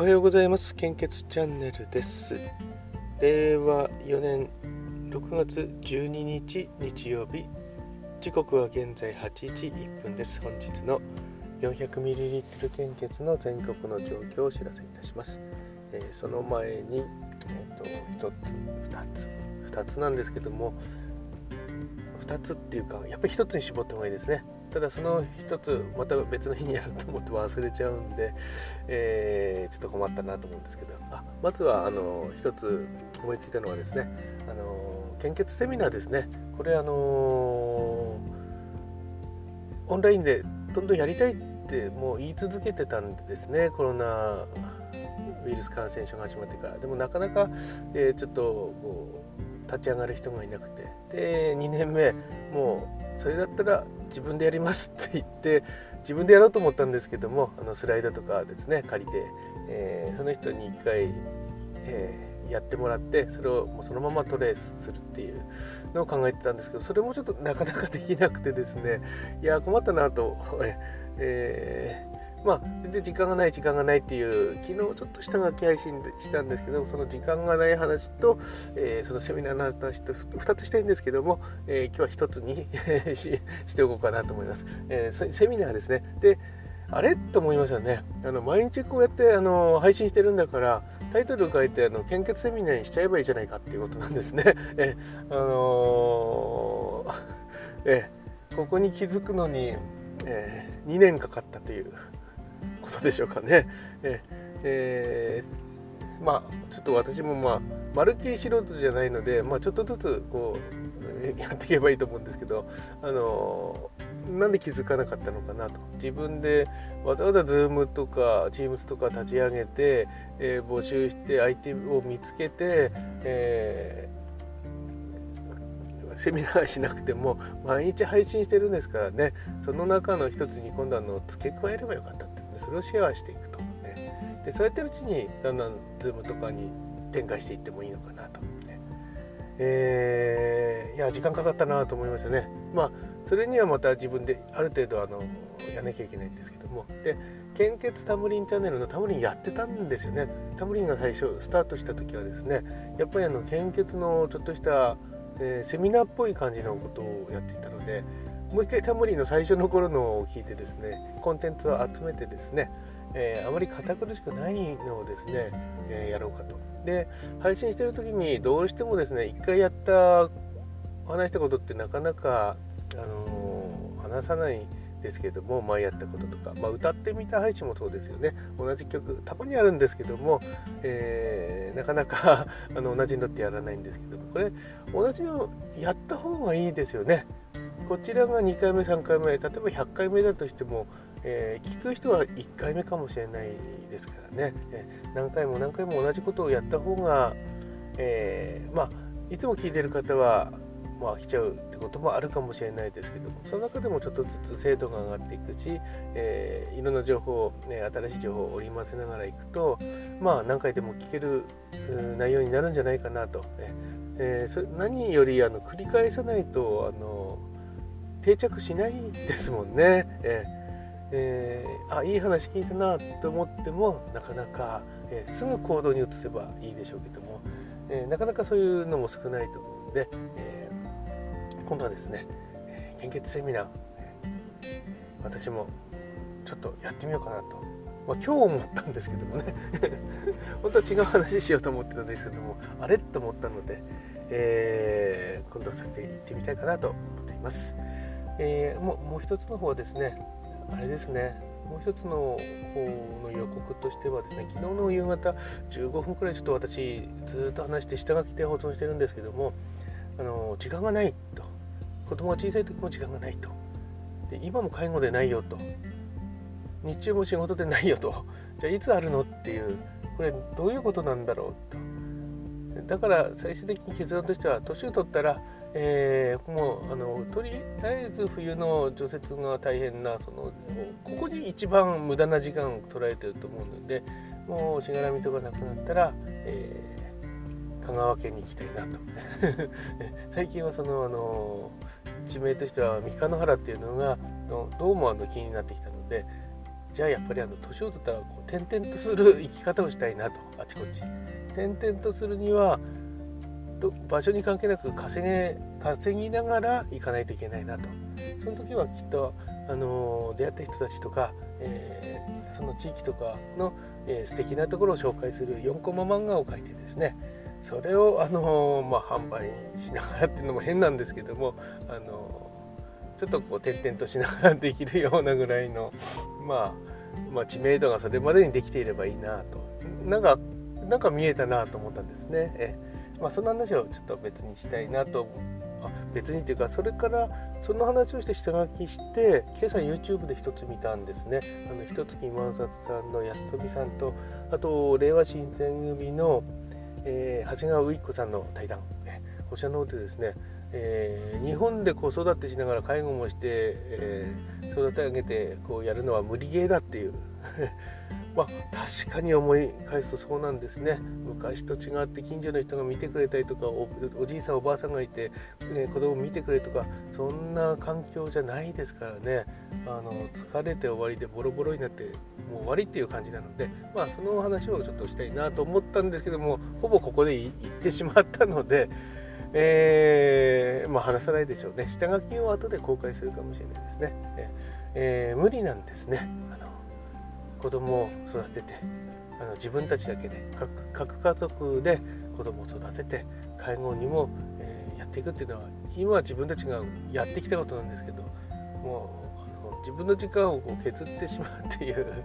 おはようございます。献血チャンネルです。令和4年6月12日日曜日。時刻は現在8時1分です。本日の 400ml 献血の全国の状況をお知らせいたします、えー、その前に、えーと、1つ2つ2つなんですけども2つっていうかやっぱり1つに絞った方がいいですね。ただその一つまた別の日にやると思って忘れちゃうんで、えー、ちょっと困ったなと思うんですけど。あまずはあの一つ思いついたのはですねあの献血セミナーですね。これあのオンラインでどんどんやりたいってもう言い続けてたんでですね。コロナウイルス感染症が始まってから。でもなかなか、えー、ちょっとこう立ち上がる人がいなくて。で2年目もうそれだったら自分でやりますって言って自分でやろうと思ったんですけどもあのスライドとかですね借りて、えー、その人に1回、えー、やってもらってそれをもうそのままトレースするっていうのを考えてたんですけどそれもちょっとなかなかできなくてですねいや困ったなと、えーまあ、全然時間がない時間がないっていう昨日ちょっと下書き配信したんですけどその時間がない話と、えー、そのセミナーの話と2つしたいんですけども、えー、今日は1つに ししておこうかなと思います。えー、セミナーですねであれ？と思いましたねあの毎日こうやってあの配信してるんだからタイトルを書いてあの献血セミナーにしちゃえばいいじゃないかっていうことなんですね。えあのー、えここに気づくのに、えー、2年かかったということでしょうかね。ええー、まあちょっと私もまあまるっき素人じゃないので、まあ、ちょっとずつこうやっていけばいいと思うんですけどあのなんで気づかなかったのかなと。自分でわざわざ Zoom とか Teams とか立ち上げて、えー、募集して相手を見つけて、えー、セミナーしなくても毎日配信してるんですからね。その中の一つに今度あの付け加えればよかったってそれをシェアしていくと、ね、でそうやってるうちにだんだん Zoom とかに展開していってもいいのかなと、ね。えー、いや時間かかったなと思いますよね。まあそれにはまた自分である程度あのやらなきゃいけないんですけども。で献血タムリンチャンネルのタムリンやってたんですよね。タムリンが最初スタートした時はですねやっぱりあの献血のちょっとした、えー、セミナーっぽい感じのことをやっていたのでもう一回タモリの最初の頃のを聞いてですねコンテンツを集めてですね、えー、あまり堅苦しくないのをですね、えー、やろうかと。で配信してる時にどうしてもですね一回やった話したことってなかなか、あのー、話さないですけども前やったこととか、まあ、歌ってみた配信もそうですよね。同じ曲たまにあるんですけども、えー、なかなか あの同じのってやらないんですけども。これ同じのやった方がいいですよね。こちらが2回目3回目例えば100回目だとしても、えー、聞く人は1回目かもしれないですからね、え、何回も何回も同じことをやった方が、えー、まあいつも聞いてる方はまあ、飽きちゃうってこともあるかもしれないですけどもその中でもちょっとずつ精度が上がっていくし、えー、いろんな情報、ね、新しい情報を織り交ぜながらいくとまあ何回でも聞ける内容になるんじゃないかなと、ねえー、そ何よりあの繰り返さないとあの定着しないですもんね。えーえー、あいい話聞いたなと思ってもなかなか、えー、すぐ行動に移せばいいでしょうけども、えー、なかなかそういうのも少ないと思うんで、え今度はですね、え献血セミナー、私もちょっとやってみようかなと、まあ、今日思ったんですけどもね。本当は違う話しようと思ってたんですけどもあれ？と思ったので、え今度はそれで行ってみたいかなと思っています。えー、ももう一つの方はですね。あれですね。もう一つの方の予告としてはですね昨日の夕方15分くらいちょっと私ずっと話して下書きで保存してるんですけどもあの時間がないと。子供が小さい時も時間がないと。で今も介護でないよと。日中も仕事でないよと。じゃあいつあるのっていう。これどういうことなんだろうと。だから最終的に結論としては年を取ったら、えー、もうあのとりあえず冬の除雪が大変なそのここに一番無駄な時間を捉えてると思うのでもうしがらみとかなくなったら、えー、香川県に行きたいなと。最近はそのあの地名としては三日野原っていうのがどうもあの気になってきたのでじゃあやっぱりあの年を取ったらこう転々とする生き方をしたいなとあちこち。転々とするには場所に関係なく稼げ稼ぎながら行かないといけないなと。その時はきっとあの出会った人たちとか、えー、その地域とかの、えー、素敵なところを紹介する4コマ漫画を描いてですねそれをあのまあ、販売しながらっていうのも変なんですけどもあのちょっとこう転々としながらできるようなぐらいの、まあ、まあ、知名度がそれまでにできていればいいなと。なんかなんか見えたなと思ったんですね。え。まあ、その話をちょっと別にしたいなとあ別にっていうかそれからその話をして下書きして今朝 YouTube で一つ見たんですね。あの一月万冊さんの安富さんとあと令和新選組の、えー、長谷川うい子さんの対談。こちらの方でですね、えー、日本で子育てしながら介護もして、えー、育て上げてこうやるのは無理ゲーだっていう。まあ、確かに思い返すとそうなんですね。昔と違って近所の人が見てくれたりとかおじいさんおばあさんがいて、ね、子供見てくれとかそんな環境じゃないですからね。あの疲れて終わりでボロボロになってもう終わりっていう感じなので、まあ、その話をちょっとしたいなと思ったんですけどもほぼここで言ってしまったので。えー、まあ、話さないでしょうね。下書きを後で公開するかもしれないですね、えー、無理なんですね。あの子供を育ててあの自分たちだけで各家族で子供を育てて介護にも、えー、やっていくっていうのは今は自分たちがやってきたことなんですけどもうあの自分の時間をこう削ってしまうっていう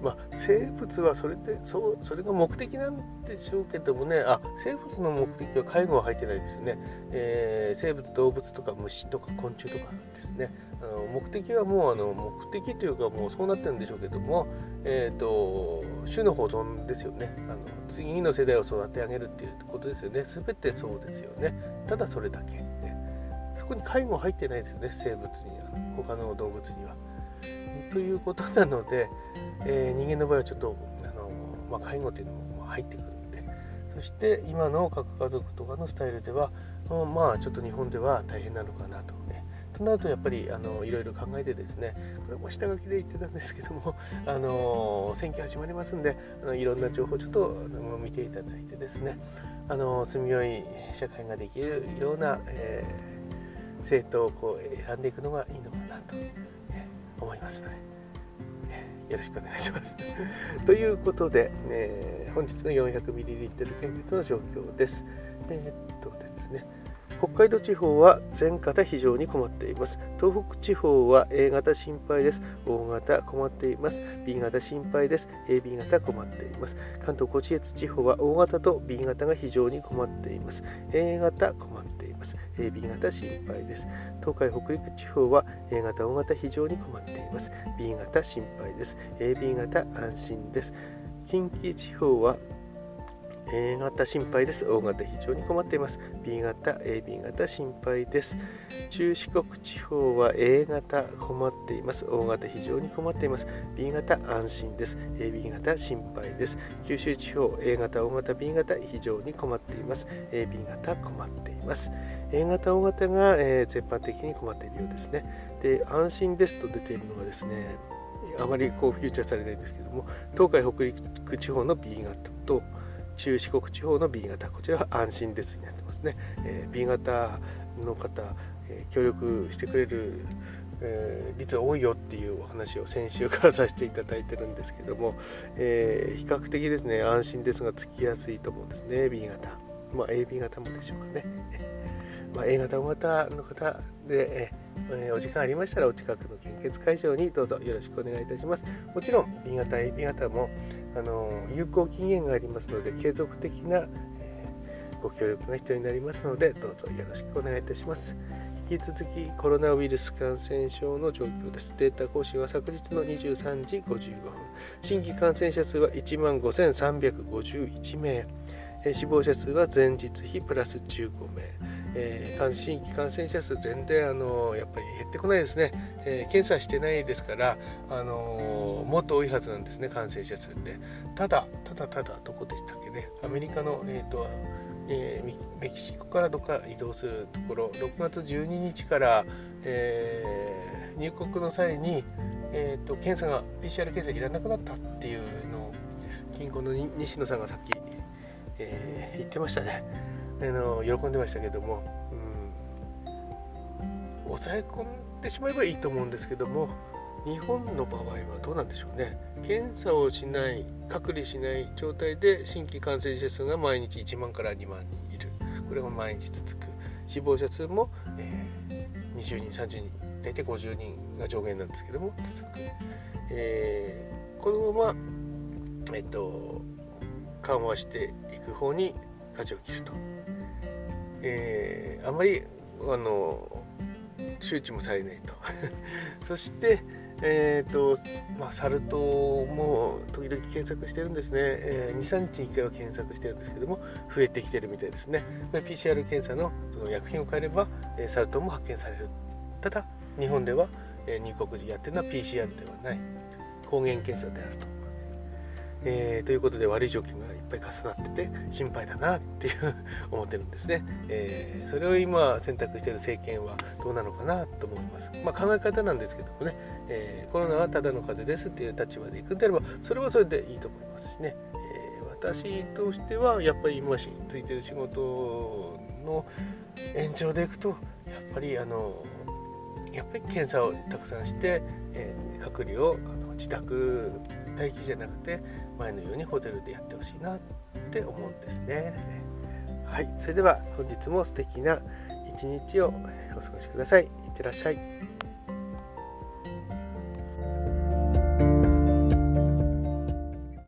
まあ、生物はそれでそうそれが目的なんでしょうけどもねあ生物の目的は介護は入ってないですよね、えー、生物動物とか虫とか昆虫とかですね。あの目的はもうあの目的というかもうそうなってるんでしょうけども、えーと、種の保存ですよね。あの次の世代を育て上げるっていうことですよね。全てそうですよね。ただそれだけ、ね、そこに介護入ってないですよね。生物には。他の動物には。ということなので、えー、人間の場合はちょっとあの、まあ、介護っていうのも入ってくるんで。そして今の核家族とかのスタイルでは、まあちょっと日本では大変なのかなと。となるとやっぱりあのいろいろ考えてですねこれも下書きで言ってたんですけどもあの選挙始まりますんであのいろんな情報をちょっと見ていただいてですねあの住みよい社会ができるような、えー、政党をこう選んでいくのがいいのかなと、えー、思いますので。よろしくお願いします。ということで、えー、本日の 400ml 献血の状況です。えー、っとですね、北海道地方は全型非常に困っています。東北地方は A 型心配です。O 型困っています。B 型心配です。AB 型困っています。関東甲信越地方は O 型と B 型が非常に困っています。A 型困っています。AB 型心配です。東海北陸地方は A 型、O 型非常に困っています。B 型心配です。AB 型安心です。近畿地方は A 型心配です。O 型非常に困っています。B 型、AB 型心配です。中四国地方は A 型困っています。O 型非常に困っています。B 型安心です。AB 型心配です。九州地方 A 型、O 型、B 型非常に困っています。AB 型困っています。A 型、O 型が、えー、全般的に困っているようですね。で、安心ですと出ているのがですね、あまりこうフューチャーされないんですけども、東海北陸地方の B 型と、中四国地方の B 型こちらは安心ですになってますね、えー、B 型の方、えー、協力してくれる、えー、率は多いよっていうお話を先週からさせていただいてるんですけども、え比較的ですね安心ですがつきやすいと思うんですね B 型。まあ AB 型もでしょうかね、まあ、A 型 O 型の方で、えー、お時間ありましたらお近くの献血会場にどうぞよろしくお願いいたします。もちろん B 型、AB 型もあの有効期限がありますので継続的な、えー、ご協力が必要になりますのでどうぞよろしくお願いいたします。引き続きコロナウイルス感染症の状況です。データ更新は昨日の23時55分。新規感染者数は1万5351名。死亡者数は前日比プラス15名。えー、新規感染者数全然あのやっぱり減ってこないですね、えー、検査してないですから、あのもっと多いはずなんですね感染者数って。ただただただどこでしたっけね。アメリカの、えーとえー、メキシコからどっか移動するところ6月12日から、えー、入国の際にえーと、検査が PCR 検査いらなくなったっていうのを銀行の西野さんがさっき、えー、言ってましたね。あの喜んでましたけども、うん、抑え込んでしまえばいいと思うんですけども日本の場合はどうなんでしょうね。検査をしない隔離しない状態で新規感染者数が毎日1万から2万人いる。これが毎日続く。死亡者数も、えー、20人30人大体50人が上限なんですけども続く、えー、このままえっと緩和していく方に舵を切ると、えー、あまりあの周知もされないと。そしてえーとまあ、サル痘も時々検索してるんですね、えー、23日に1回は検索してるんですけども増えてきてるみたいですね。これ PCR 検査のその薬品を変えれば、えー、サル痘も発見される。ただ日本では、えー、入国時やってるのは PCR ではない。抗原検査であると。えー、ということで悪い状況がいっぱい重なってて心配だなっていう 思ってるんですね、えー、それを今選択している政権はどうなのかなと思います、まあ、考え方なんですけどもね、えー、コロナはただの風邪ですっていう立場でいくんであればそれはそれでいいと思いますしね、え私としてはやっぱり今しついてる仕事の延長でいくとやっぱりあのやっぱり検査をたくさんして、え隔離をあの自宅待機じゃなくて前のようにホテルでやってほしいなって思うんですね。はい、それでは本日も素敵な一日をお過ごしください。いってらっしゃい。